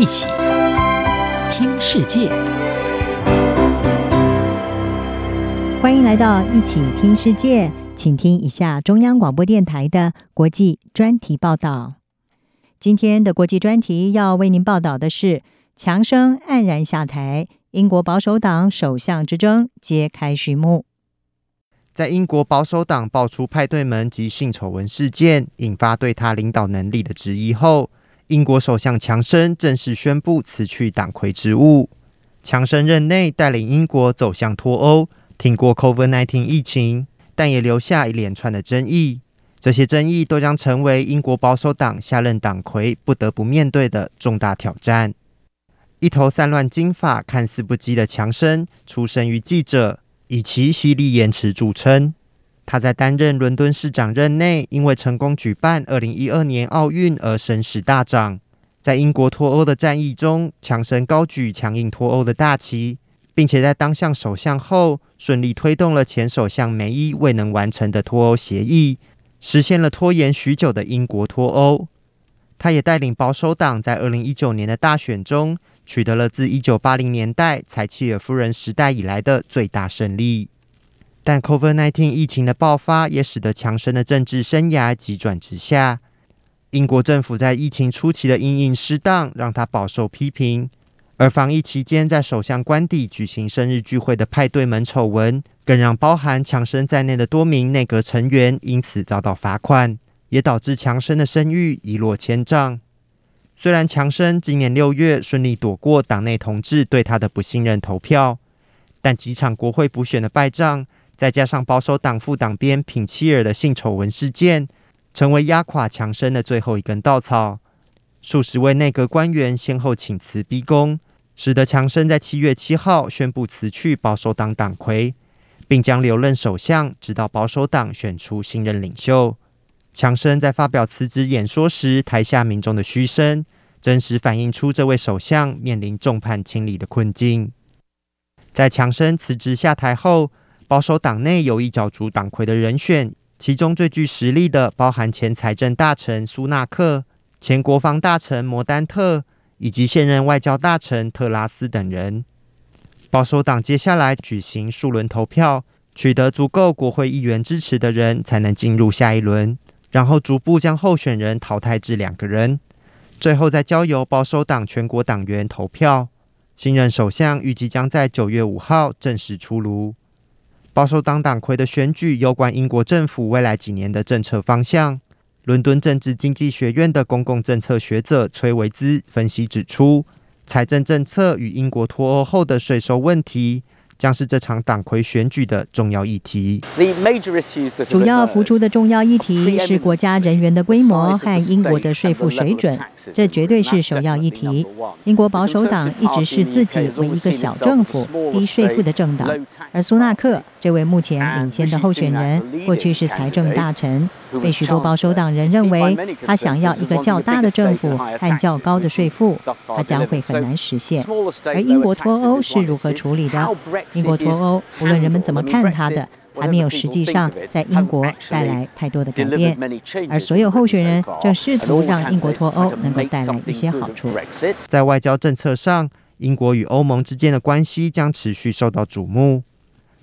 一起听世界，欢迎来到一起听世界，请听一下中央广播电台的国际专题报道。今天的国际专题要为您报道的是：强生黯然下台，英国保守党首相之争揭开序幕。在英国保守党爆出派对门及性丑闻事件，引发对他领导能力的质疑后，英国首相强生正式宣布辞去党魁职务。强生任内带领英国走向脱欧，挺过 COVID-19 疫情，但也留下一连串的争议。这些争议都将成为英国保守党下任党魁不得不面对的重大挑战。一头散乱金发、看似不羁的强生，出身于记者。以其犀利言辞著称，他在担任伦敦市长任内，因为成功举办二零一二年奥运而声势大涨。在英国脱欧的战役中，强生高举强硬脱欧的大旗，并且在当上首相后，顺利推动了前首相梅伊未能完成的脱欧协议，实现了拖延许久的英国脱欧。他也带领保守党在二零一九年的大选中，取得了自一九八零年代柴契尔夫人时代以来的最大胜利，但 COVID-19 疫情的爆发也使得强生的政治生涯急转直下。英国政府在疫情初期的因应失当，让他饱受批评；而防疫期间在首相官邸举行生日聚会的派对门丑闻，更让包含强生在内的多名内阁成员因此遭到罚款，也导致强生的声誉一落千丈。虽然强生今年六月顺利躲过党内同志对他的不信任投票，但几场国会补选的败仗，再加上保守党副党鞭品切尔的性丑闻事件，成为压垮强生的最后一根稻草。数十位内阁官员先后请辞逼宫，使得强生在七月七号宣布辞去保守党党魁，并将留任首相，直到保守党选出新任领袖。强生在发表辞职演说时，台下民众的嘘声，真实反映出这位首相面临众叛亲离的困境。在强生辞职下台后，保守党内有意角逐党魁的人选，其中最具实力的包含前财政大臣苏纳克、前国防大臣摩丹特以及现任外交大臣特拉斯等人。保守党接下来举行数轮投票，取得足够国会议员支持的人，才能进入下一轮。然后逐步将候选人淘汰至两个人，最后再交由保守党全国党员投票。新任首相预计将在九月五号正式出炉。保守党党魁的选举有关英国政府未来几年的政策方向。伦敦政治经济学院的公共政策学者崔维兹分析指出，财政政策与英国脱欧后的税收问题。将是这场党魁选举的重要议题。主要浮出的重要议题是国家人员的规模和英国的税负水准，这绝对是首要议题。英国保守党一直视自己为一个小政府、低税负的政党，而苏纳克这位目前领先的候选人，过去是财政大臣，被许多保守党人认为他想要一个较大的政府和较高的税负，他将会很难实现。而英国脱欧是如何处理的？英国脱欧，无论人们怎么看他的，还没有实际上在英国带来太多的改变。而所有候选人正试图让英国脱欧能够带来一些好处。在外交政策上，英国与欧盟之间的关系将持续受到瞩目。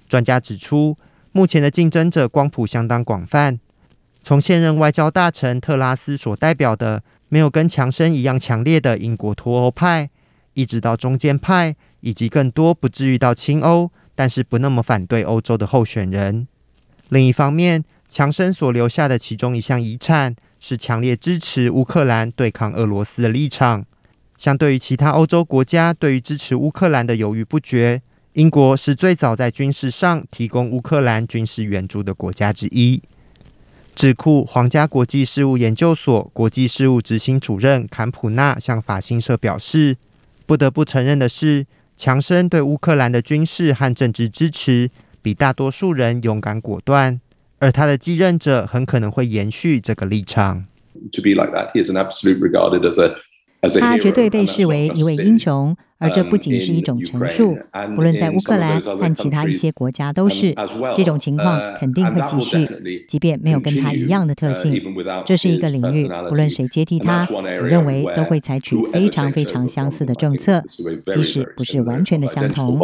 专家指出，目前的竞争者光谱相当广泛，从现任外交大臣特拉斯所代表的没有跟强生一样强烈的英国脱欧派，一直到中间派。以及更多不至于到亲欧，但是不那么反对欧洲的候选人。另一方面，强生所留下的其中一项遗产是强烈支持乌克兰对抗俄罗斯的立场。相对于其他欧洲国家对于支持乌克兰的犹豫不决，英国是最早在军事上提供乌克兰军事援助的国家之一。智库皇家国际事务研究所国际事务执行主任坎普纳向法新社表示：“不得不承认的是。”强生对乌克兰的军事和政治支持比大多数人勇敢果断，而他的继任者很可能会延续这个立场。他绝对被视为一位英雄，而这不仅是一种陈述，不论在乌克兰和其他一些国家都是这种情况，肯定会继续，即便没有跟他一样的特性。这是一个领域，不论谁接替他，我认为都会采取非常非常相似的政策，即使不是完全的相同。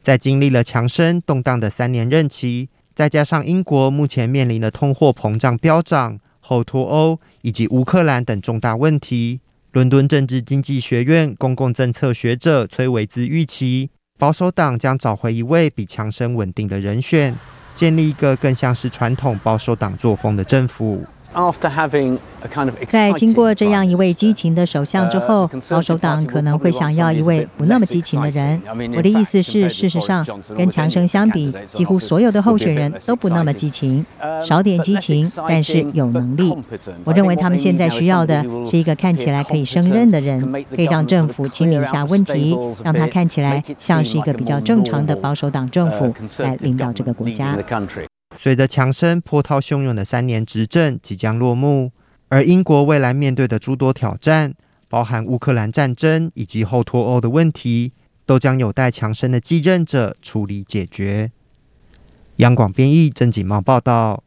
在经历了强生动荡的三年任期，再加上英国目前面临的通货膨胀飙涨、后脱欧以及乌克兰等重大问题。伦敦政治经济学院公共政策学者崔维兹预期，保守党将找回一位比强生稳定的人选，建立一个更像是传统保守党作风的政府。在经过这样一位激情的首相之后，保守党可能会想要一位不那么激情的人。我的意思是，事实上，跟强生相比，几乎所有的候选人都不那么激情，少点激情，但是有能力。我认为他们现在需要的是一个看起来可以胜任的人，可以让政府清理一下问题，让他看起来像是一个比较正常的保守党政府来领导这个国家。随着强生波涛汹涌的三年执政即将落幕，而英国未来面对的诸多挑战，包含乌克兰战争以及后脱欧的问题，都将有待强生的继任者处理解决。央广编译郑锦茂报道。